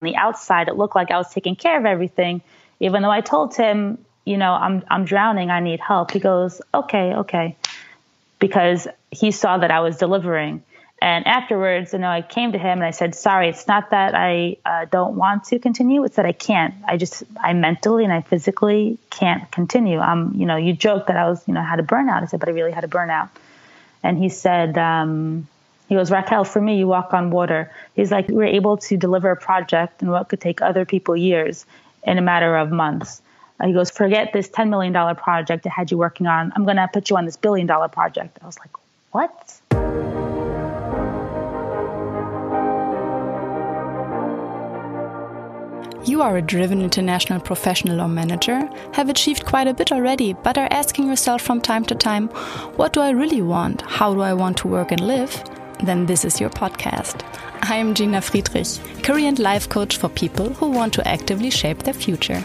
the outside, it looked like I was taking care of everything, even though I told him, you know, I'm I'm drowning, I need help. He goes, okay, okay, because he saw that I was delivering. And afterwards, you know, I came to him and I said, "Sorry, it's not that I uh, don't want to continue; it's that I can't. I just, I mentally and I physically can't continue. I'm, you know, you joked that I was, you know, had a burnout. I said, but I really had a burnout. And he said, um, he goes, Raquel, for me, you walk on water. He's like, we're able to deliver a project and what could take other people years in a matter of months. He goes, forget this $10 million project I had you working on. I'm going to put you on this billion dollar project. I was like, what? You are a driven international professional or manager, have achieved quite a bit already, but are asking yourself from time to time, what do I really want? How do I want to work and live? Then this is your podcast. I am Gina Friedrich, career and life coach for people who want to actively shape their future.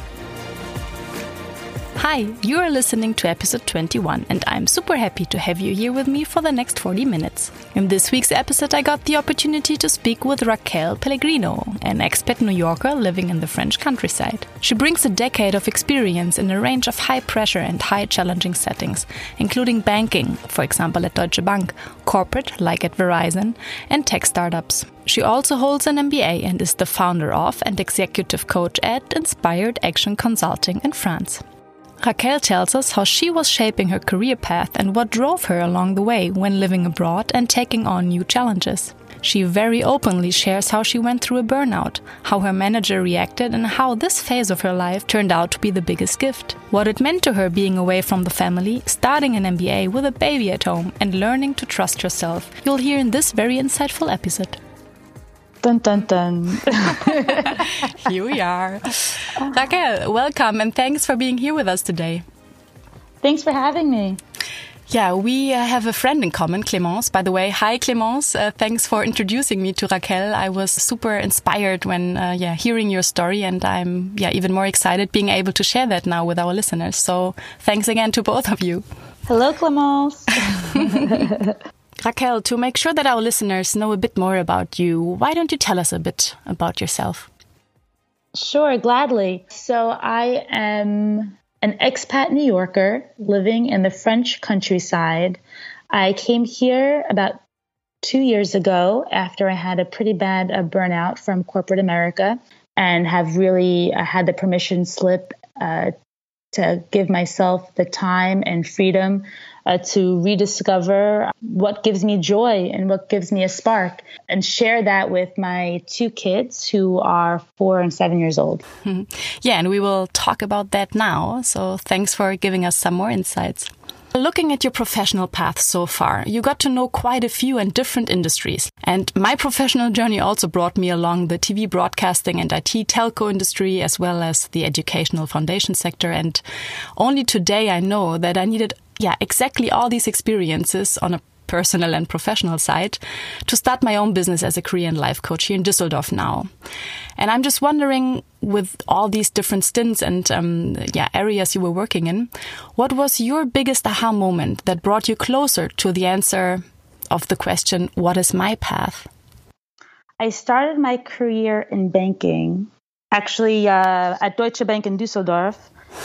Hi, you are listening to episode 21, and I'm super happy to have you here with me for the next 40 minutes. In this week's episode, I got the opportunity to speak with Raquel Pellegrino, an expat New Yorker living in the French countryside. She brings a decade of experience in a range of high pressure and high challenging settings, including banking, for example at Deutsche Bank, corporate, like at Verizon, and tech startups. She also holds an MBA and is the founder of and executive coach at Inspired Action Consulting in France. Raquel tells us how she was shaping her career path and what drove her along the way when living abroad and taking on new challenges. She very openly shares how she went through a burnout, how her manager reacted, and how this phase of her life turned out to be the biggest gift. What it meant to her being away from the family, starting an MBA with a baby at home, and learning to trust herself, you'll hear in this very insightful episode. Dun dun dun. here we are. Raquel, welcome and thanks for being here with us today. Thanks for having me. Yeah, we uh, have a friend in common, Clémence. By the way, hi Clémence. Uh, thanks for introducing me to Raquel. I was super inspired when, uh, yeah, hearing your story, and I'm, yeah, even more excited being able to share that now with our listeners. So, thanks again to both of you. Hello, Clémence. Raquel, to make sure that our listeners know a bit more about you, why don't you tell us a bit about yourself? Sure, gladly. So, I am an expat New Yorker living in the French countryside. I came here about two years ago after I had a pretty bad uh, burnout from corporate America and have really uh, had the permission slip uh, to give myself the time and freedom uh, to rediscover what gives me joy and what gives me a spark and share that with my two kids who are four and seven years old. Yeah, and we will talk about that now. So thanks for giving us some more insights. Looking at your professional path so far, you got to know quite a few and different industries. And my professional journey also brought me along the TV broadcasting and IT telco industry, as well as the educational foundation sector. And only today I know that I needed, yeah, exactly all these experiences on a personal and professional side to start my own business as a career and life coach here in Düsseldorf now. And I'm just wondering, with all these different stints and um, yeah areas you were working in, what was your biggest aha moment that brought you closer to the answer of the question, "What is my path?" I started my career in banking, actually uh, at Deutsche Bank in Düsseldorf,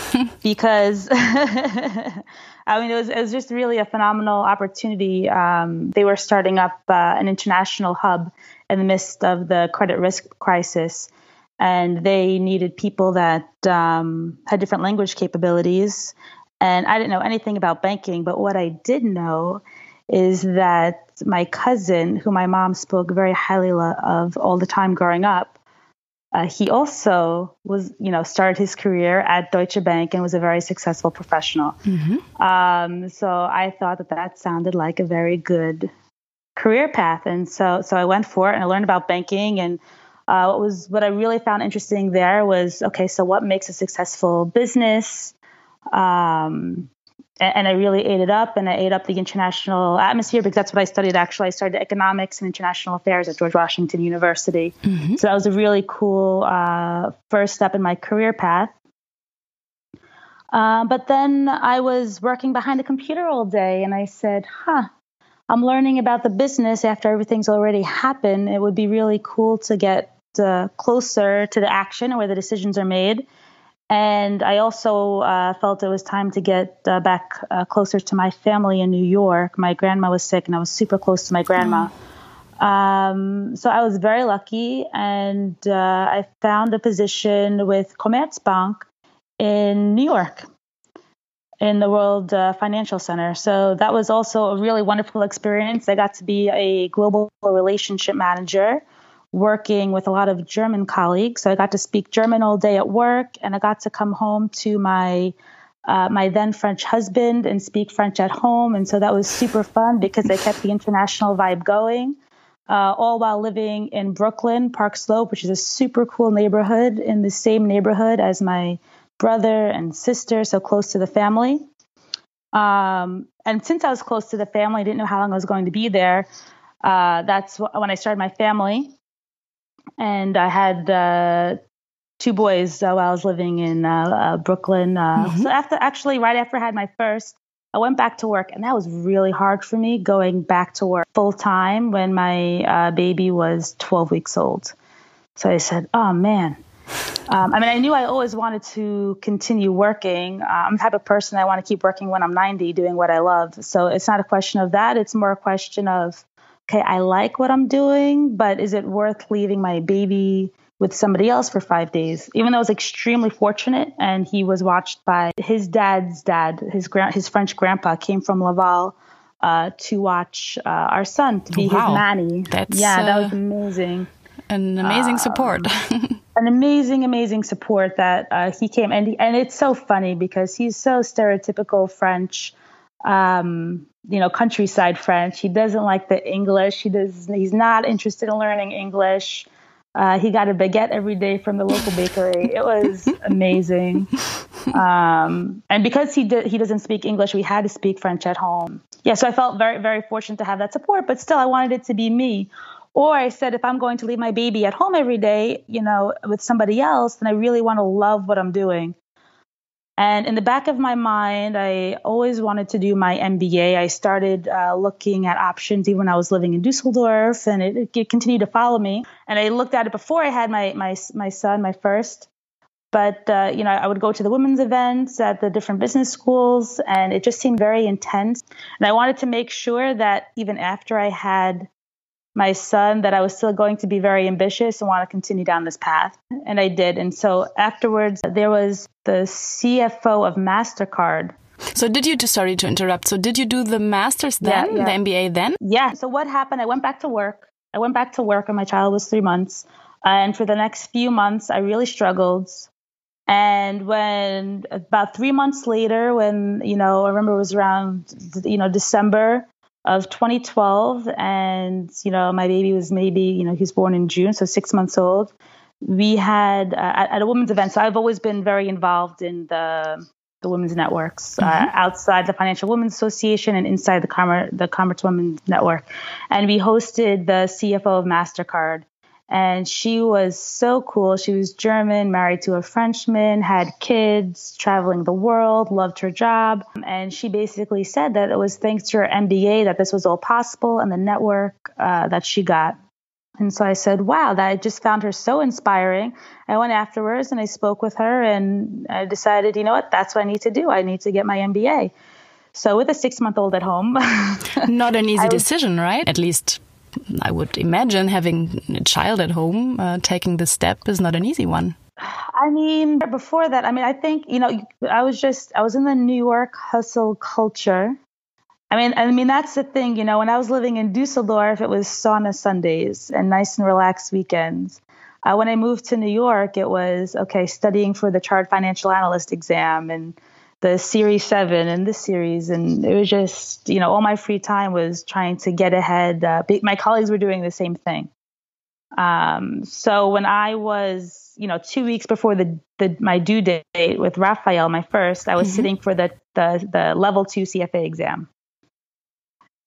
because I mean, it was, it was just really a phenomenal opportunity. Um, they were starting up uh, an international hub in the midst of the credit risk crisis, and they needed people that um, had different language capabilities. And I didn't know anything about banking, but what I did know is that my cousin, who my mom spoke very highly of all the time growing up, uh, he also was, you know, started his career at Deutsche Bank and was a very successful professional. Mm-hmm. Um, so I thought that that sounded like a very good career path, and so so I went for it and I learned about banking. And uh, what was what I really found interesting there was okay, so what makes a successful business? Um, and I really ate it up, and I ate up the international atmosphere because that's what I studied. Actually, I studied economics and international affairs at George Washington University. Mm-hmm. So that was a really cool uh, first step in my career path. Uh, but then I was working behind the computer all day, and I said, "Huh, I'm learning about the business after everything's already happened. It would be really cool to get uh, closer to the action where the decisions are made." And I also uh, felt it was time to get uh, back uh, closer to my family in New York. My grandma was sick, and I was super close to my grandma. Mm. Um, so I was very lucky, and uh, I found a position with Commerzbank in New York in the World uh, Financial Center. So that was also a really wonderful experience. I got to be a global relationship manager working with a lot of German colleagues. So I got to speak German all day at work, and I got to come home to my uh, my then French husband and speak French at home. And so that was super fun because I kept the international vibe going, uh, all while living in Brooklyn, Park Slope, which is a super cool neighborhood in the same neighborhood as my brother and sister, so close to the family. Um, and since I was close to the family, I didn't know how long I was going to be there. Uh, that's when I started my family and I had uh, two boys uh, while I was living in uh, uh Brooklyn. Uh, mm-hmm. So after, actually, right after I had my first, I went back to work, and that was really hard for me going back to work full time when my uh, baby was 12 weeks old. So I said, "Oh man." Um, I mean, I knew I always wanted to continue working. I'm the type of person I want to keep working when I'm 90, doing what I love. So it's not a question of that. It's more a question of okay, I like what I'm doing, but is it worth leaving my baby with somebody else for five days? Even though I was extremely fortunate and he was watched by his dad's dad, his grand, his French grandpa came from Laval. Uh, to watch uh, our son to be wow. his nanny. That's, yeah, that was uh, amazing. An amazing support. an amazing, amazing support that uh, he came and and it's so funny because he's so stereotypical French um, you know, countryside French. He doesn't like the English. He does. He's not interested in learning English. Uh, he got a baguette every day from the local bakery. It was amazing. Um, and because he did, he doesn't speak English, we had to speak French at home. Yeah, so I felt very, very fortunate to have that support. But still, I wanted it to be me. Or I said, if I'm going to leave my baby at home every day, you know, with somebody else, then I really want to love what I'm doing. And in the back of my mind, I always wanted to do my MBA. I started uh, looking at options even when I was living in Dusseldorf, and it, it, continued to follow me. And I looked at it before I had my my my son, my first. But uh, you know, I would go to the women's events at the different business schools, and it just seemed very intense. And I wanted to make sure that even after I had my son that I was still going to be very ambitious and want to continue down this path. And I did. And so afterwards, there was the CFO of MasterCard. So did you, sorry to interrupt, so did you do the master's then, yeah, yeah. the MBA then? Yeah. So what happened? I went back to work. I went back to work when my child was three months. And for the next few months, I really struggled. And when about three months later, when, you know, I remember it was around, you know, December, of 2012 and you know my baby was maybe you know he's born in june so six months old we had uh, at, at, a women's event so i've always been very involved in the the women's networks uh, mm-hmm. uh, outside the financial women's association and inside the commerce the commerce women's network and we hosted the cfo of mastercard and she was so cool. She was German, married to a Frenchman, had kids, traveling the world, loved her job. And she basically said that it was thanks to her MBA that this was all possible and the network uh, that she got. And so I said, wow, that I just found her so inspiring. I went afterwards and I spoke with her and I decided, you know what, that's what I need to do. I need to get my MBA. So with a six month old at home. Not an easy was, decision, right? At least I would imagine having a child at home, uh, taking the step is not an easy one. I mean, before that, I mean, I think, you know, I was just, I was in the New York hustle culture. I mean, I mean, that's the thing, you know, when I was living in Dusseldorf, it was sauna Sundays and nice and relaxed weekends. Uh, when I moved to New York, it was, okay, studying for the chartered financial analyst exam and the series seven and this series and it was just you know all my free time was trying to get ahead uh, my colleagues were doing the same thing Um, so when I was, you know, two weeks before the, the my due date with Raphael, my first, I was mm-hmm. sitting for the, the the level two CFA exam.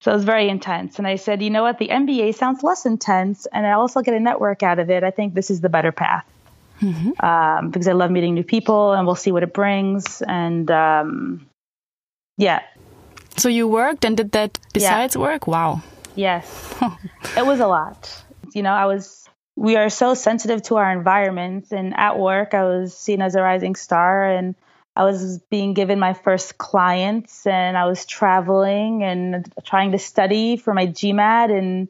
So it was very intense. And I said, you know what, the MBA sounds less intense, and I also get a network out of it. I think this is the better path mm-hmm. um, because I love meeting new people, and we'll see what it brings. And um, yeah. So you worked and did that besides yeah. work? Wow. Yes, it was a lot. You know, I was. We are so sensitive to our environment, and at work, I was seen as a rising star, and I was being given my first clients, and I was traveling and trying to study for my GMAT and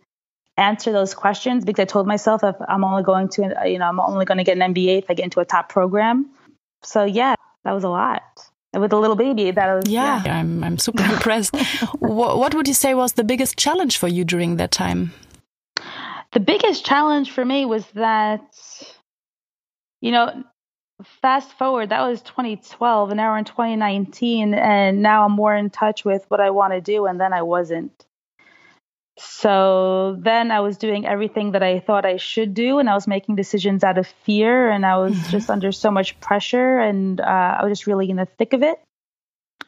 answer those questions because I told myself if I'm only going to, you know, I'm only going to get an MBA if I get into a top program. So yeah, that was a lot with a little baby. That was yeah. yeah. I'm I'm super impressed. what, what would you say was the biggest challenge for you during that time? The biggest challenge for me was that, you know, fast forward, that was 2012, and now we're in 2019, and now I'm more in touch with what I want to do, and then I wasn't. So then I was doing everything that I thought I should do, and I was making decisions out of fear, and I was mm-hmm. just under so much pressure, and uh, I was just really in the thick of it.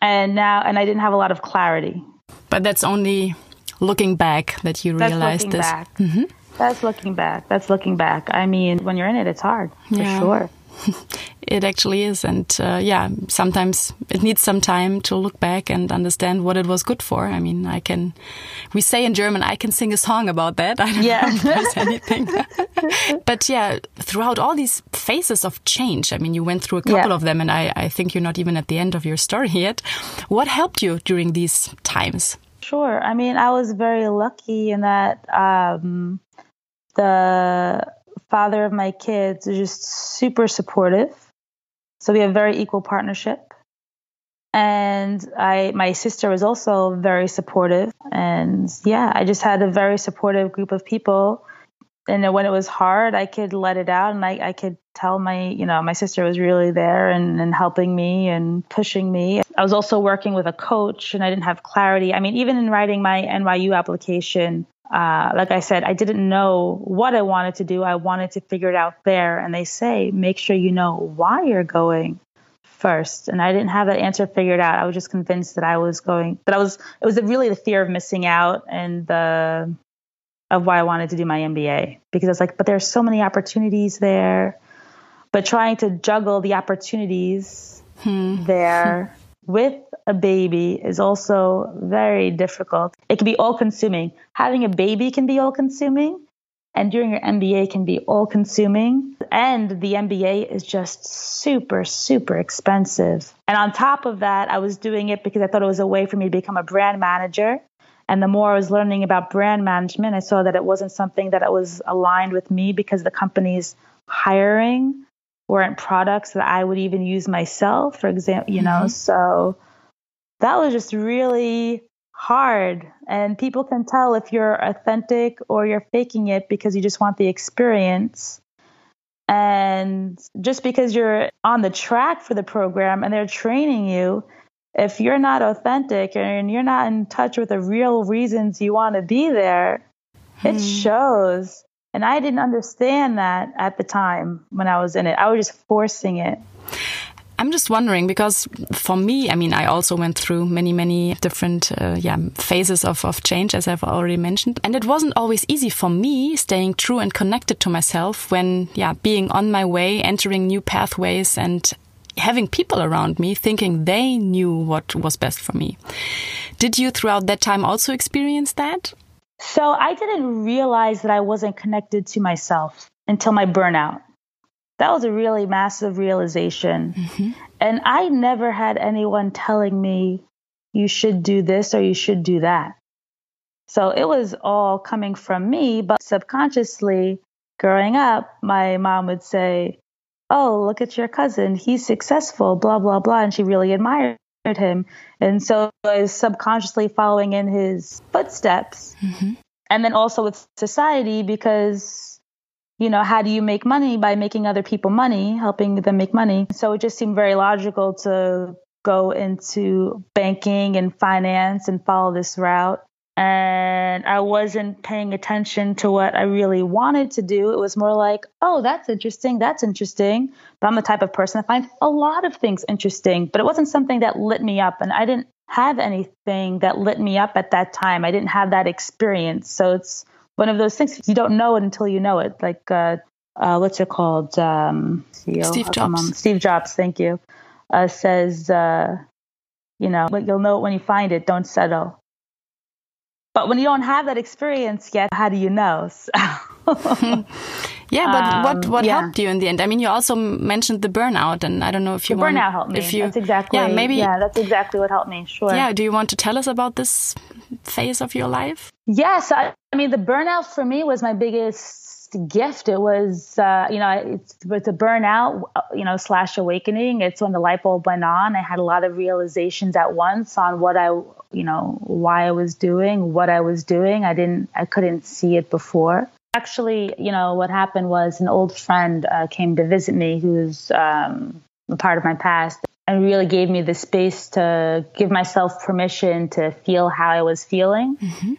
And now, and I didn't have a lot of clarity. But that's only looking back that you realized this. Mm-hmm. That's looking back. That's looking back. I mean, when you're in it, it's hard for yeah. sure. it actually is. And uh, yeah, sometimes it needs some time to look back and understand what it was good for. I mean, I can, we say in German, I can sing a song about that. I don't yeah. know if there's anything. but yeah, throughout all these phases of change, I mean, you went through a couple yeah. of them and I, I think you're not even at the end of your story yet. What helped you during these times? Sure. I mean, I was very lucky in that um, the father of my kids is just super supportive. So we have very equal partnership. And I my sister was also very supportive. And yeah, I just had a very supportive group of people. And when it was hard, I could let it out and I, I could tell my, you know, my sister was really there and, and helping me and pushing me. I was also working with a coach and I didn't have clarity. I mean, even in writing my NYU application, uh, like I said, I didn't know what I wanted to do. I wanted to figure it out there. And they say, make sure you know why you're going first. And I didn't have that answer figured out. I was just convinced that I was going, that I was, it was really the fear of missing out and the, of why I wanted to do my MBA because I was like, but there's so many opportunities there. But trying to juggle the opportunities hmm. there with a baby is also very difficult. It can be all consuming. Having a baby can be all consuming, and doing your MBA can be all consuming. And the MBA is just super, super expensive. And on top of that, I was doing it because I thought it was a way for me to become a brand manager. And the more I was learning about brand management, I saw that it wasn't something that was aligned with me because the company's hiring weren't products that I would even use myself, for example, you know. Mm-hmm. So that was just really hard. And people can tell if you're authentic or you're faking it because you just want the experience. And just because you're on the track for the program and they're training you, if you're not authentic and you're not in touch with the real reasons you want to be there, hmm. it shows. And I didn't understand that at the time when I was in it. I was just forcing it. I'm just wondering because for me, I mean, I also went through many, many different uh, yeah, phases of, of change, as I've already mentioned. And it wasn't always easy for me staying true and connected to myself when, yeah, being on my way, entering new pathways and having people around me thinking they knew what was best for me. Did you throughout that time also experience that? So I didn't realize that I wasn't connected to myself until my burnout. That was a really massive realization. Mm-hmm. And I never had anyone telling me, you should do this or you should do that. So it was all coming from me, but subconsciously, growing up, my mom would say, Oh, look at your cousin. He's successful, blah, blah, blah. And she really admired him. And so I was subconsciously following in his footsteps. Mm-hmm. And then also with society, because, you know, how do you make money? By making other people money, helping them make money. So it just seemed very logical to go into banking and finance and follow this route. And I wasn't paying attention to what I really wanted to do. It was more like, oh, that's interesting, that's interesting. But I'm the type of person that finds a lot of things interesting, but it wasn't something that lit me up. And I didn't have anything that lit me up at that time. I didn't have that experience. So it's one of those things you don't know it until you know it. Like, uh, uh, what's it called? Um, CEO, Steve Jobs. Steve Jobs, thank you, uh, says, uh, you know, but you'll know it when you find it, don't settle. But when you don't have that experience yet, how do you know? yeah, but um, what what yeah. helped you in the end? I mean, you also mentioned the burnout, and I don't know if you the want, burnout helped me. If you, that's exactly yeah, maybe yeah, that's exactly what helped me. Sure. Yeah. Do you want to tell us about this phase of your life? Yes, I, I mean the burnout for me was my biggest gift. It was, uh, you know, it's, it's a burnout, you know, slash awakening. It's when the light bulb went on. I had a lot of realizations at once on what I, you know, why I was doing, what I was doing. I didn't, I couldn't see it before. Actually, you know, what happened was an old friend uh, came to visit me who's um, a part of my past and really gave me the space to give myself permission to feel how I was feeling. Mm-hmm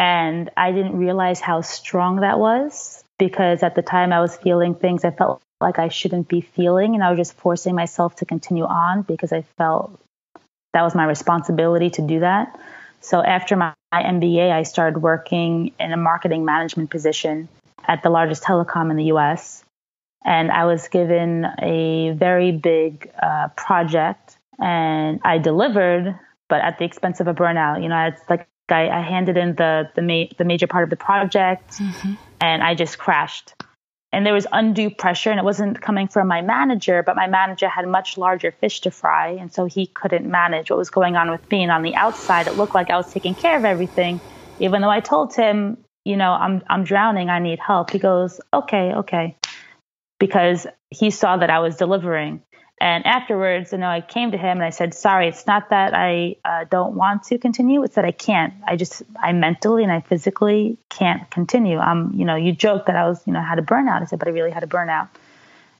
and I didn't realize how strong that was because at the time I was feeling things I felt like I shouldn't be feeling. And I was just forcing myself to continue on because I felt that was my responsibility to do that. So after my, my MBA, I started working in a marketing management position at the largest telecom in the US. And I was given a very big uh, project and I delivered, but at the expense of a burnout. You know, it's like I, I handed in the the, ma- the major part of the project, mm-hmm. and I just crashed. And there was undue pressure, and it wasn't coming from my manager, but my manager had much larger fish to fry, and so he couldn't manage what was going on with me. And on the outside, it looked like I was taking care of everything, even though I told him, you know, I'm I'm drowning, I need help. He goes, okay, okay, because he saw that I was delivering. And afterwards, you know, I came to him and I said, "Sorry, it's not that I uh, don't want to continue; it's that I can't. I just, I mentally and I physically can't continue. I'm, you know, you joked that I was, you know, had a burnout. I said, but I really had a burnout.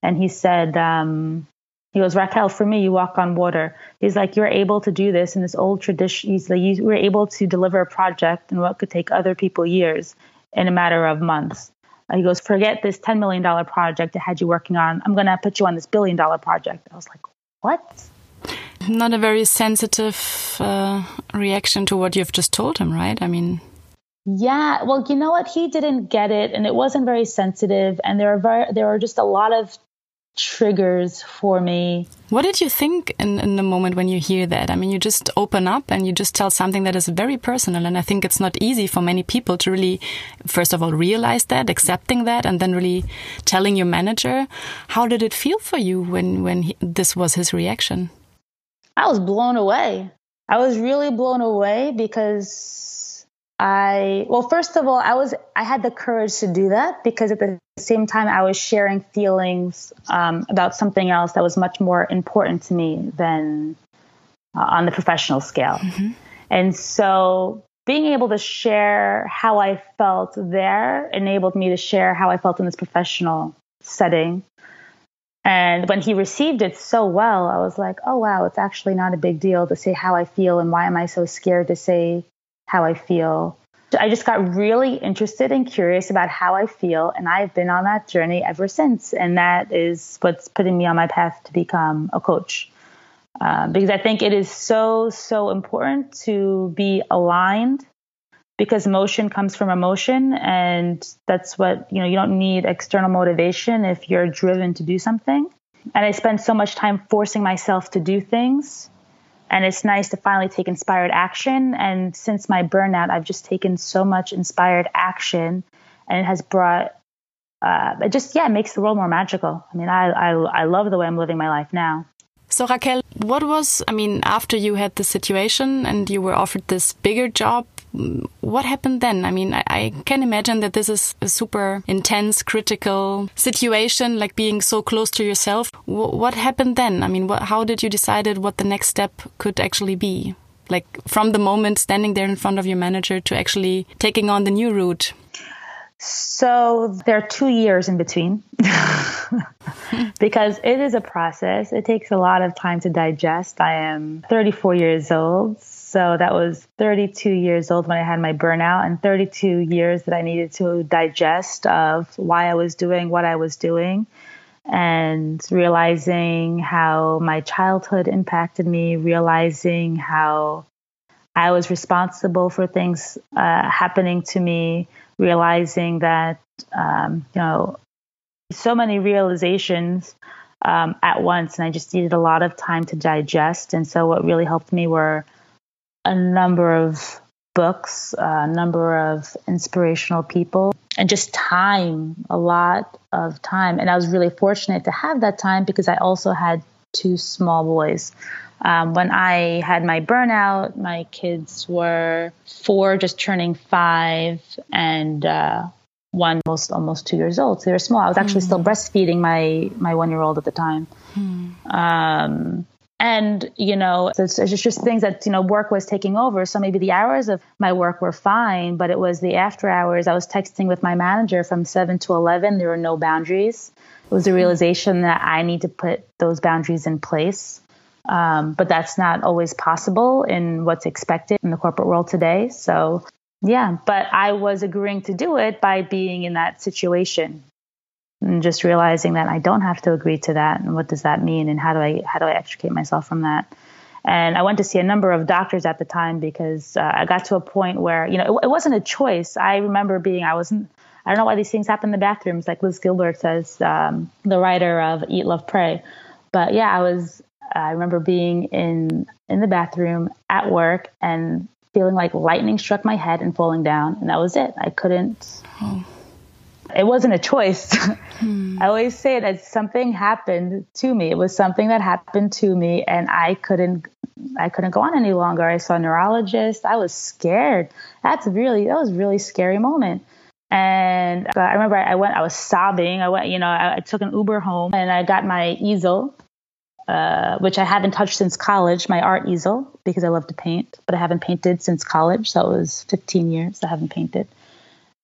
And he said, um, he goes, Raquel, for me, you walk on water. He's like, you're able to do this in this old tradition. He's like, you were able to deliver a project in what could take other people years in a matter of months. He goes, forget this $10 million project I had you working on. I'm going to put you on this billion dollar project. I was like, what? Not a very sensitive uh, reaction to what you've just told him, right? I mean, yeah, well, you know what? He didn't get it, and it wasn't very sensitive. And there are very, there are just a lot of triggers for me. What did you think in, in the moment when you hear that? I mean, you just open up and you just tell something that is very personal. And I think it's not easy for many people to really, first of all, realize that, accepting that, and then really telling your manager. How did it feel for you when, when he, this was his reaction? I was blown away. I was really blown away because I well, first of all, I was I had the courage to do that because at the same time I was sharing feelings um, about something else that was much more important to me than uh, on the professional scale, mm-hmm. and so being able to share how I felt there enabled me to share how I felt in this professional setting. And when he received it so well, I was like, oh, wow, it's actually not a big deal to say how I feel. And why am I so scared to say how I feel. I just got really interested and curious about how I feel, and I've been on that journey ever since. And that is what's putting me on my path to become a coach. Uh, because I think it is so, so important to be aligned because motion comes from emotion. And that's what, you know, you don't need external motivation if you're driven to do something. And I spend so much time forcing myself to do things and it's nice to finally take inspired action. And since my burnout, I've just taken so much inspired action, and it has brought uh, it just yeah it makes the world more magical. I mean, I, I I love the way I'm living my life now. So Raquel, what was I mean after you had the situation and you were offered this bigger job? What happened then? I mean, I, I, can imagine that this is a super intense, critical situation, like being so close to yourself. W what happened then? I mean, how did you decide what the next step could actually be? Like from the moment standing there in front of your manager to actually taking on the new route? So there are two years in between because it is a process. It takes a lot of time to digest. I am 34 years old So that was 32 years old when I had my burnout, and 32 years that I needed to digest of why I was doing what I was doing, and realizing how my childhood impacted me, realizing how I was responsible for things uh, happening to me, realizing that, um, you know, so many realizations um, at once, and I just needed a lot of time to digest. And so, what really helped me were a number of books, a number of inspirational people, and just time, a lot of time. And I was really fortunate to have that time because I also had two small boys. Um, when I had my burnout, my kids were four, just turning five, and uh, one almost almost two years old. So they were small. I was actually mm. still breastfeeding my my one year old at the time. Mm. Um, and you know, it's, it's just things that you know work was taking over. So maybe the hours of my work were fine, but it was the after hours. I was texting with my manager from seven to eleven. There were no boundaries. It was a realization that I need to put those boundaries in place. Um, but that's not always possible in what's expected in the corporate world today. So yeah, but I was agreeing to do it by being in that situation and just realizing that I don't have to agree to that and what does that mean and how do I how do I extricate myself from that. And I went to see a number of doctors at the time because uh, I got to a point where you know it, it, wasn't a choice. I remember being I wasn't I don't know why these things happen in the bathrooms like Liz Gilbert says, um, the writer of Eat Love Pray. But yeah, I was I remember being in in the bathroom at work and feeling like lightning struck my head and falling down, and that was it. I couldn't. It wasn't a choice. Hmm. I always say that something happened to me. It was something that happened to me, and I couldn't. I couldn't go on any longer. I saw a neurologist. I was scared. That's really that was a really scary moment. And I remember I went. I was sobbing. I went. You know, I, I took an Uber home, and I got my easel uh, which I haven't touched since college, my art easel, because I love to paint, but I haven't painted since college. So it was 15 years I haven't painted.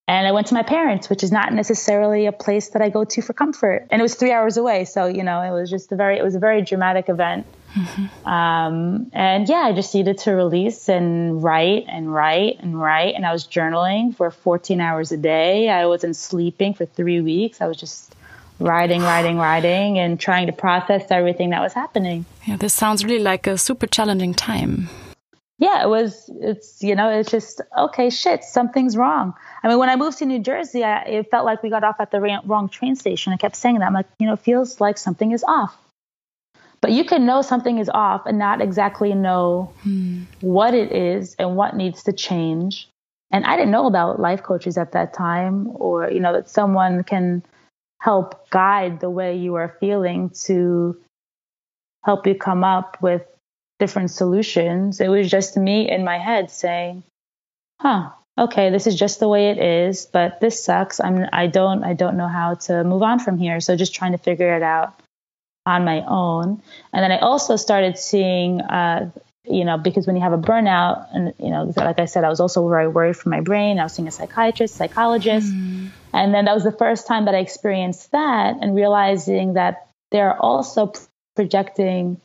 And I went to my parents, which is not necessarily a place that I go to for comfort. And it was three hours away. So, you know, it was just a very, it was a very dramatic event. Mm-hmm. Um, and yeah, I just needed to release and write and write and write. And I was journaling for 14 hours a day. I wasn't sleeping for three weeks. I was just writing, writing, writing, and trying to process everything that was happening. Yeah, this sounds really like a super challenging time. Yeah, it was. It's you know, it's just okay. Shit, something's wrong. I mean, when I moved to New Jersey, I, it felt like we got off at the wrong train station. I kept saying that. I'm like, you know, it feels like something is off. But you can know something is off and not exactly know hmm. what it is and what needs to change. And I didn't know about life coaches at that time, or you know, that someone can help guide the way you are feeling to help you come up with different solutions. It was just me in my head saying, huh, okay, this is just the way it is, but this sucks. I'm I don't I don't know how to move on from here. So just trying to figure it out on my own. And then I also started seeing uh, you know, because when you have a burnout, and you know, like I said, I was also very worried for my brain. I was seeing a psychiatrist, psychologist, mm. and then that was the first time that I experienced that, and realizing that they're also projecting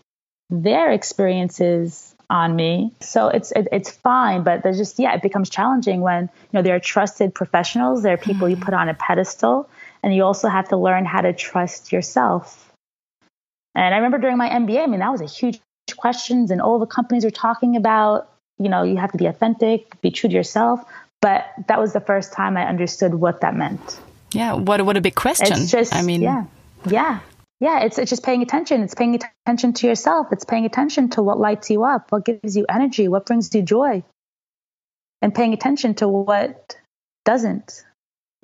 their experiences on me. So it's it, it's fine, but there's just yeah, it becomes challenging when you know there are trusted professionals, there are people mm. you put on a pedestal, and you also have to learn how to trust yourself. And I remember during my MBA, I mean, that was a huge questions and all the companies are talking about, you know, you have to be authentic, be true to yourself. But that was the first time I understood what that meant. Yeah, what what a big question. It's just, I mean, yeah, yeah, yeah. It's it's just paying attention. It's paying attention to yourself. It's paying attention to what lights you up, what gives you energy, what brings you joy, and paying attention to what doesn't,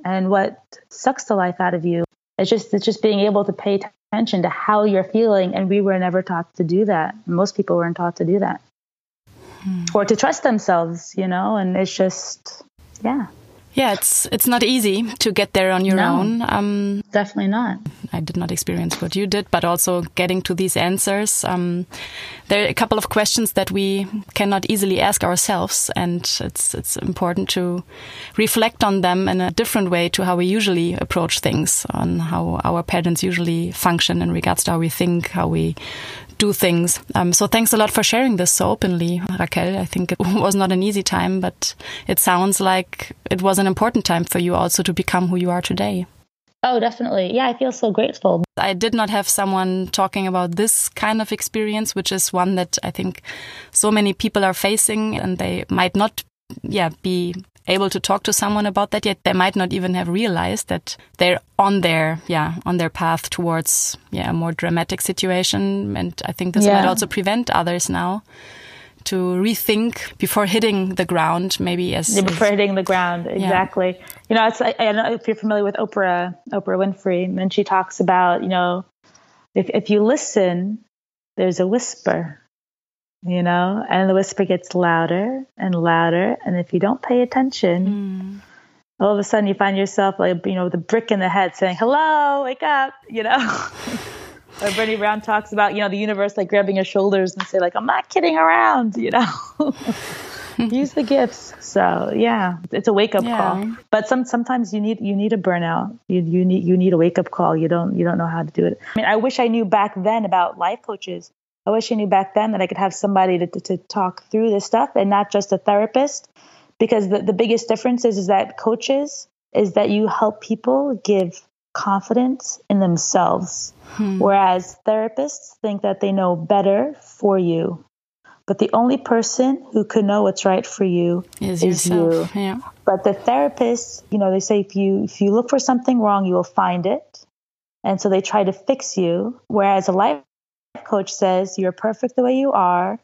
and what sucks the life out of you. It's just it's just being able to pay attention to how you're feeling. And we were never taught to do that. Most people weren't taught to do that hmm. or to trust themselves, you know, and it's just, yeah. Yeah, it's it's not easy to get there on your no, own. Um, definitely not. I did not experience what you did, but also getting to these answers. Um, there are a couple of questions that we cannot easily ask ourselves, and it's it's important to reflect on them in a different way to how we usually approach things, on how our parents usually function in regards to how we think, how we do things. Um, so thanks a lot for sharing this so openly, Raquel. I think it was not an easy time, but it sounds like it was an important time for you also to become who you are today. Oh, definitely. Yeah, I feel so grateful. I did not have someone talking about this kind of experience, which is one that I think so many people are facing and they might not yeah, be able to talk to someone about that yet. They might not even have realized that they're on their, yeah, on their path towards, yeah, a more dramatic situation. And I think this yeah. might also prevent others now to rethink before hitting the ground, maybe as yeah, before hitting the ground. Exactly. Yeah. You know, it's I, I, don't know if you're familiar with Oprah, Oprah Winfrey, and she talks about, you know, if if you listen, there's a whisper you know, and the whisper gets louder and louder. And if you don't pay attention, mm. all of a sudden you find yourself like, you know, with a brick in the head saying, hello, wake up, you know. or Brené Brown talks about, you know, the universe like grabbing your shoulders and say like, I'm not kidding around, you know. Use the gifts. So yeah, it's a wake up yeah. call. But some sometimes you need you need a burnout. You you need you need a wake up call. You don't you don't know how to do it. I mean, I wish I knew back then about life coaches I wish I knew back then that I could have somebody to, to, to talk through this stuff and not just a therapist. Because the, the biggest difference is, is that coaches is that you help people give confidence in themselves. Hmm. Whereas therapists think that they know better for you. But the only person who could know what's right for you is, is you. Yeah. But the therapists, you know, they say if you if you look for something wrong, you will find it. And so they try to fix you. Whereas a life coach says you're perfect the way you are.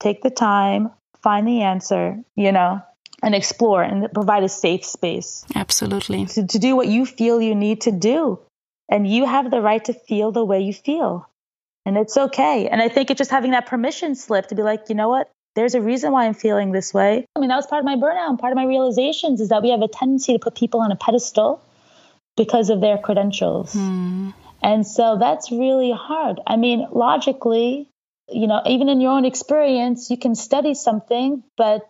Take the time, find the answer, you know, and explore and provide a safe space. Absolutely. To, to do what you feel you need to do. And you have the right to feel the way you feel. And it's okay. And I think it's just having that permission slip to be like, you know what? There's a reason why I'm feeling this way. I mean, that was part of my burnout. And part of my realizations is that we have a tendency to put people on a pedestal because of their credentials. Hmm. And so that's really hard. I mean, logically, you know, even in your own experience, you can study something, but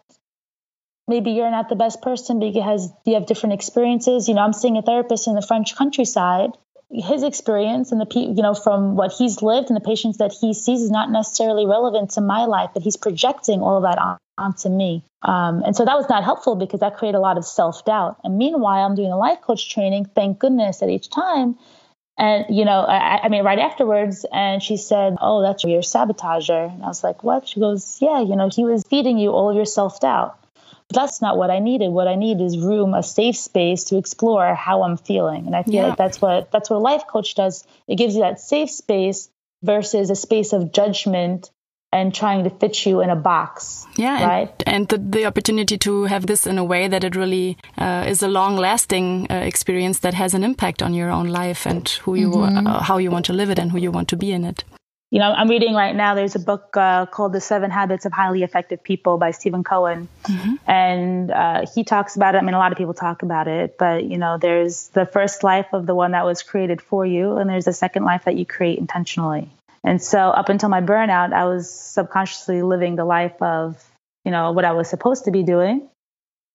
maybe you're not the best person because you have different experiences. You know, I'm seeing a therapist in the French countryside. His experience and the people, you know from what he's lived and the patients that he sees is not necessarily relevant to my life, but he's projecting all of that on, onto me. Um, and so that was not helpful because that created a lot of self doubt. And meanwhile, I'm doing a life coach training. Thank goodness at each time and, you know, I, I, mean, right afterwards, and she said, Oh, that's your sabotager. And I was like, What? She goes, Yeah, you know, he was feeding you all of your self doubt. But that's not what I needed. What I need is room, a safe space to explore how I'm feeling. And I feel yeah. like that's what that's what a life coach does. It gives you that safe space versus a space of judgment and trying to fit you in a box. Yeah, right. And, and the, the, opportunity to have this in a way that it really uh, is a long-lasting uh, experience that has an impact on your own life and who you, mm -hmm. uh, how you want to live it and who you want to be in it. You know, I'm reading right now. There's a book uh, called The Seven Habits of Highly Effective People by Stephen Covey, mm -hmm. and uh, he talks about it. I mean, a lot of people talk about it, but you know, there's the first life of the one that was created for you, and there's the second life that you create intentionally. And so up until my burnout, I was subconsciously living the life of, you know, what I was supposed to be doing.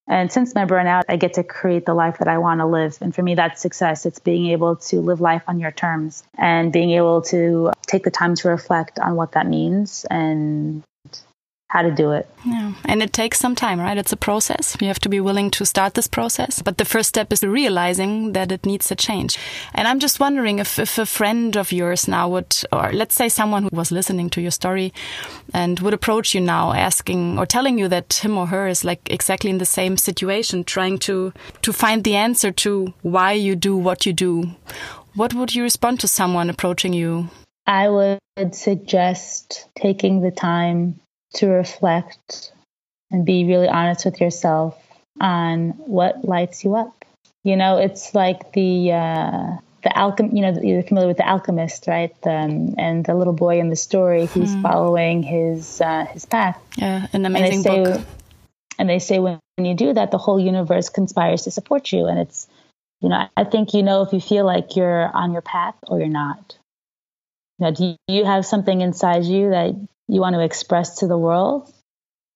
And since my burnout, I get to create the life that I want to live. And for me, that's success. It's being able to live life on your terms and being able to take the time to reflect on what that means and how to do it. Yeah. And it takes some time, right? It's a process. You have to be willing to start this process. But the first step is realizing that it needs a change. And I'm just wondering if, if a friend of yours now would, or let's say someone who was listening to your story and would approach you now asking or telling you that him or her is like exactly in the same situation, trying to, to find the answer to why you do what you do. What would you respond to someone approaching you? I would suggest taking the time to reflect and be really honest with yourself on what lights you up. You know, it's like the uh, the alchem. You know, you're familiar with the alchemist, right? Um, and the little boy in the story who's hmm. following his uh, his path. Yeah, an amazing and say, book. And they say when you do that, the whole universe conspires to support you. And it's, you know, I think you know if you feel like you're on your path or you're not. Know, do you have something inside you that you want to express to the world?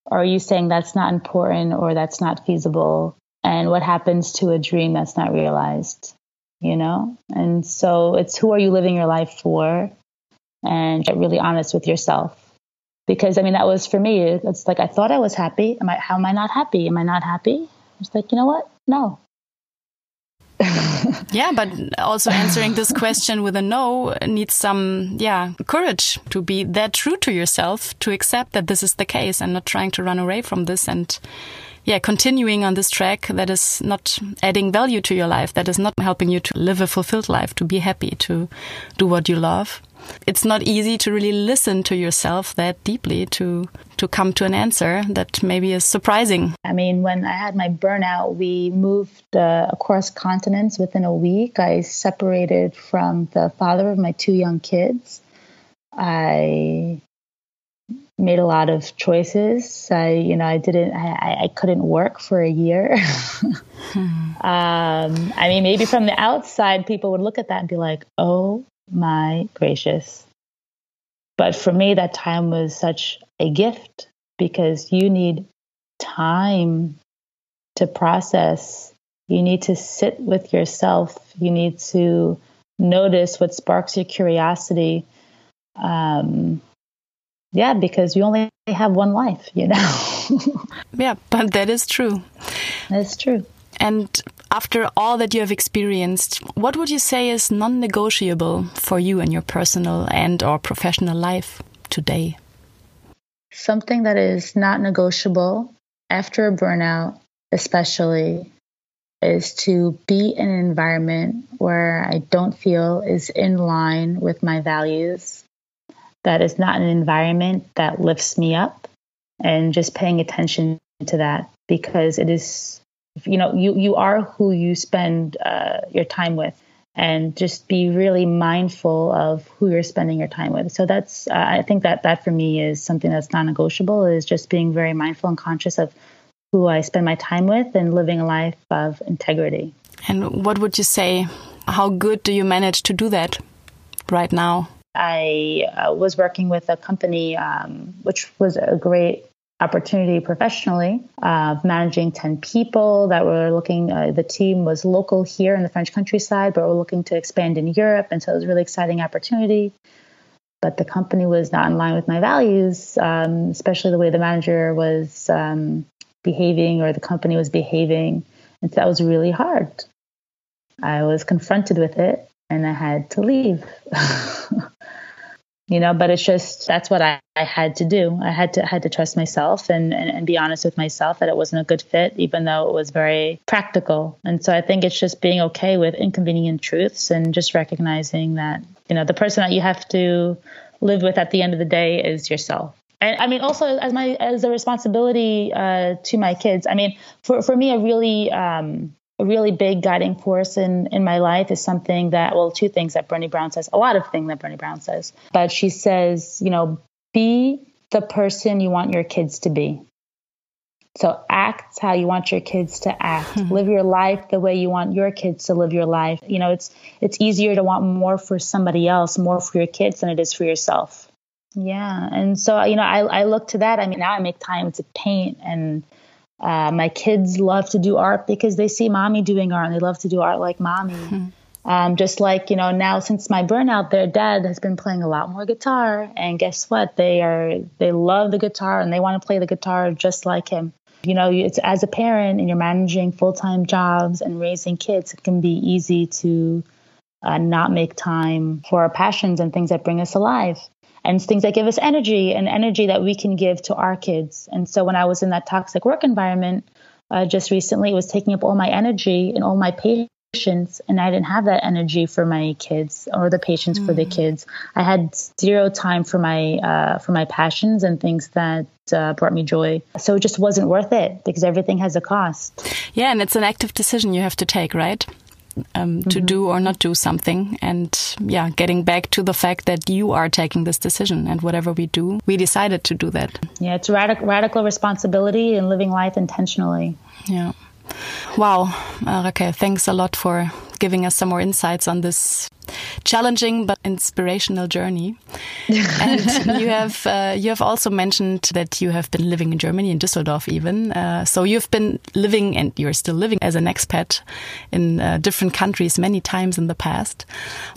Or are you saying that's not important or that's not feasible? And what happens to a dream that's not realized? You know? And so it's who are you living your life for? and get really honest with yourself. Because I mean, that was for me. It's like I thought I was happy. Am I? How am I not happy? Am I not happy? It's like you know what? No, yeah, but also answering this question with a no needs some, yeah, courage to be that true to yourself, to accept that this is the case and not trying to run away from this and, yeah, continuing on this track that is not adding value to your life, that is not helping you to live a fulfilled life, to be happy, to do what you love it's not easy to really listen to yourself that deeply to to come to an answer that maybe is surprising. I mean, when I had my burnout, we moved uh, across continents within a week. I separated from the father of my two young kids. I made a lot of choices. I, you know, I didn't, I, I couldn't work for a year. hmm. um, I mean, maybe from the outside, people would look at that and be like, oh my gracious. But for me, that time was such a gift because you need time to process. You need to sit with yourself. You need to notice what sparks your curiosity. Um, yeah, because you only have one life, you know. yeah, but that is true. That's true. And after all that you have experienced, what would you say is non-negotiable for you in your personal and or professional life today? Something that is not negotiable after a burnout, especially, is to be in an environment where I don't feel is in line with my values. That is not an environment that lifts me up and just paying attention to that because it is you know you you are who you spend uh, your time with. And just be really mindful of who you're spending your time with. So that's uh, i think that that for me is something that's non-negotiable is just being very mindful and conscious of who i spend my time with and living a life of integrity. And what would you say how good do you manage to do that right now? I uh, was working with a company, um, which was a great opportunity professionally of managing 10 people that were looking uh, the team was local here in the french countryside but we're looking to expand in europe and so it was a really exciting opportunity. But the company was not in line with my values um, especially the way the manager was um, behaving or the company was behaving. And so that was really hard. I was confronted with it and i had to leave you know but it's just that's what I, I had to do i had to had to trust myself and, and, and be honest with myself that it wasn't a good fit even though it was very practical and so i think it's just being okay with inconvenient truths and just recognizing that you know the person that you have to live with at the end of the day is yourself and I mean, also as my as a responsibility uh, to my kids. I mean, for for me, a really um, a really big guiding force in in my life is something that well two things that Brené Brown says a lot of things that Brené Brown says. But she says you know be the person you want your kids to be. So act how you want your kids to act. Mm-hmm. live your life the way you want your kids to live your life. You know it's it's easier to want more for somebody else more for your kids than it is for yourself. Yeah. And so you know I, I look to that. I mean now i make time to paint and uh, my kids love to do art because they see mommy doing art and they love to do art like mommy. Mm-hmm. Um, just like you know now since my burnout, their dad has been playing a lot more guitar, and guess what? They are they love the guitar and they want to play the guitar just like him. You know, it's as a parent and you're managing full time jobs and raising kids, it can be easy to uh, not make time for our passions and things that bring us alive and things that give us energy and energy that we can give to our kids. And so when I was in that toxic work environment uh, just recently, it was taking up all my energy and all my patience, and I didn't have that energy for my kids or the patience mm. for the mm. kids. I had zero time for my uh, for my passions and things that uh, brought me joy. So it just wasn't worth it because everything has a cost. Yeah, and it's an active decision you have to take, right? Um, to mm -hmm. do or not do something. And yeah, getting back to the fact that you are taking this decision and whatever we do, we decided to do that. Yeah, it's radical, radical responsibility and living life intentionally. Yeah. Wow, uh, Raquel, thanks a lot for giving us some more insights on this challenging but inspirational journey. and you have uh, you have also mentioned that you have been living in Germany, in Düsseldorf, even. Uh, so you've been living, and you're still living as an expat in uh, different countries many times in the past.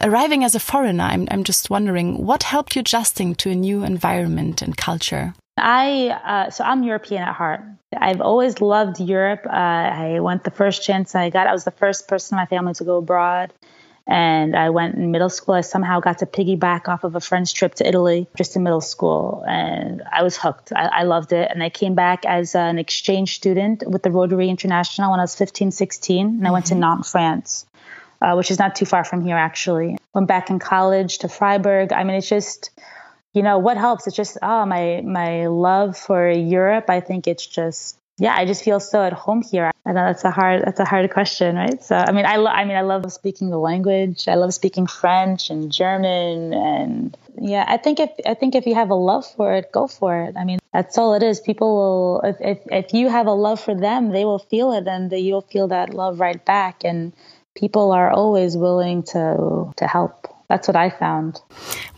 Arriving as a foreigner, I'm, I'm just wondering what helped you adjusting to a new environment and culture. I uh, so I'm European at heart. I've always loved Europe. Uh, I went the first chance I got. I was the first person in my family to go abroad. And I went in middle school. I somehow got to piggyback off of a friend's trip to Italy just in middle school. And I was hooked. I, I loved it. And I came back as an exchange student with the Rotary International when I was 15, 16. And I went to mm-hmm. Nantes, France, uh, which is not too far from here, actually. Went back in college to Freiburg. I mean, it's just, you know, what helps? It's just, oh, my, my love for Europe. I think it's just yeah, I just feel so at home here. I know that's a hard that's a hard question, right? So I mean, I lo- I mean, I love speaking the language. I love speaking French and German, and yeah, I think if I think if you have a love for it, go for it. I mean, that's all it is. People will if if, if you have a love for them, they will feel it, and you'll feel that love right back. And people are always willing to to help that's what I found.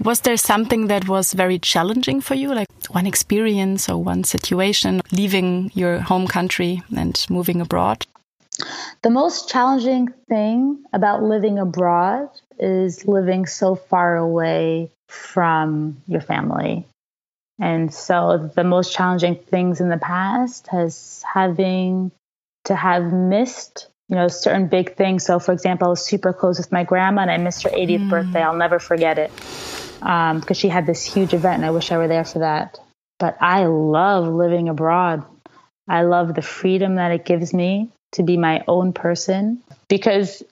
Was there something that was very challenging for you, like one experience or one situation leaving your home country and moving abroad? The most challenging thing about living abroad is living so far away from your family. And so the most challenging things in the past has having to have missed you know, certain big things. So, for example, I was super close with my grandma and I missed her 80th mm. birthday. I'll never forget it because um, she had this huge event and I wish I were there for that. But I love living abroad. I love the freedom that it gives me to be my own person because,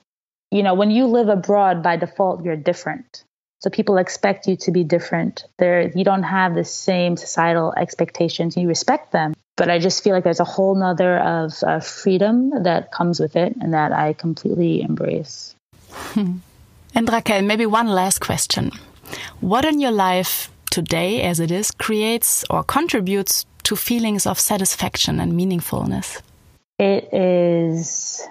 you know, when you live abroad, by default, you're different. So people expect you to be different. There, you don't have the same societal expectations. You respect them, but I just feel like there's a whole nother of uh, freedom that comes with it, and that I completely embrace. And Raquel, maybe one last question: What in your life today, as it is, creates or contributes to feelings of satisfaction and meaningfulness? It is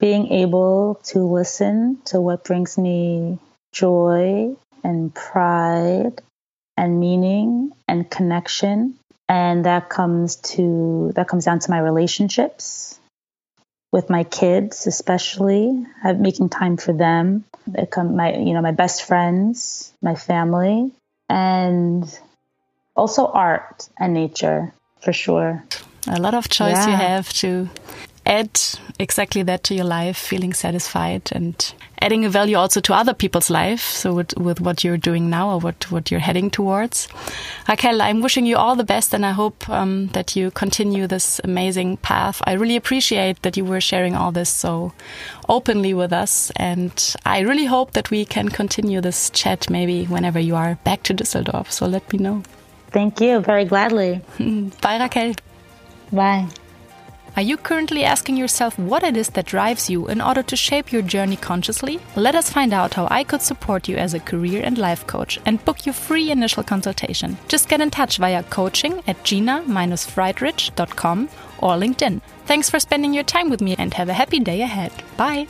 being able to listen to what brings me joy and pride and meaning and connection and that comes to that comes down to my relationships with my kids especially. I'm making time for them. It come my you know my best friends my family and also art and nature for sure. A lot of choice yeah. you have to add exactly that to your life, feeling satisfied and adding a value also to other people's life. So with, with what you're doing now or what, what you're heading towards. Raquel, I'm wishing you all the best and I hope um, that you continue this amazing path. I really appreciate that you were sharing all this so openly with us. And I really hope that we can continue this chat maybe whenever you are back to Düsseldorf. So let me know. Thank you. Very gladly. Bye, Raquel. Bye. Are you currently asking yourself what it is that drives you in order to shape your journey consciously? Let us find out how I could support you as a career and life coach and book your free initial consultation. Just get in touch via coaching at gina-friedrich.com or LinkedIn. Thanks for spending your time with me and have a happy day ahead. Bye!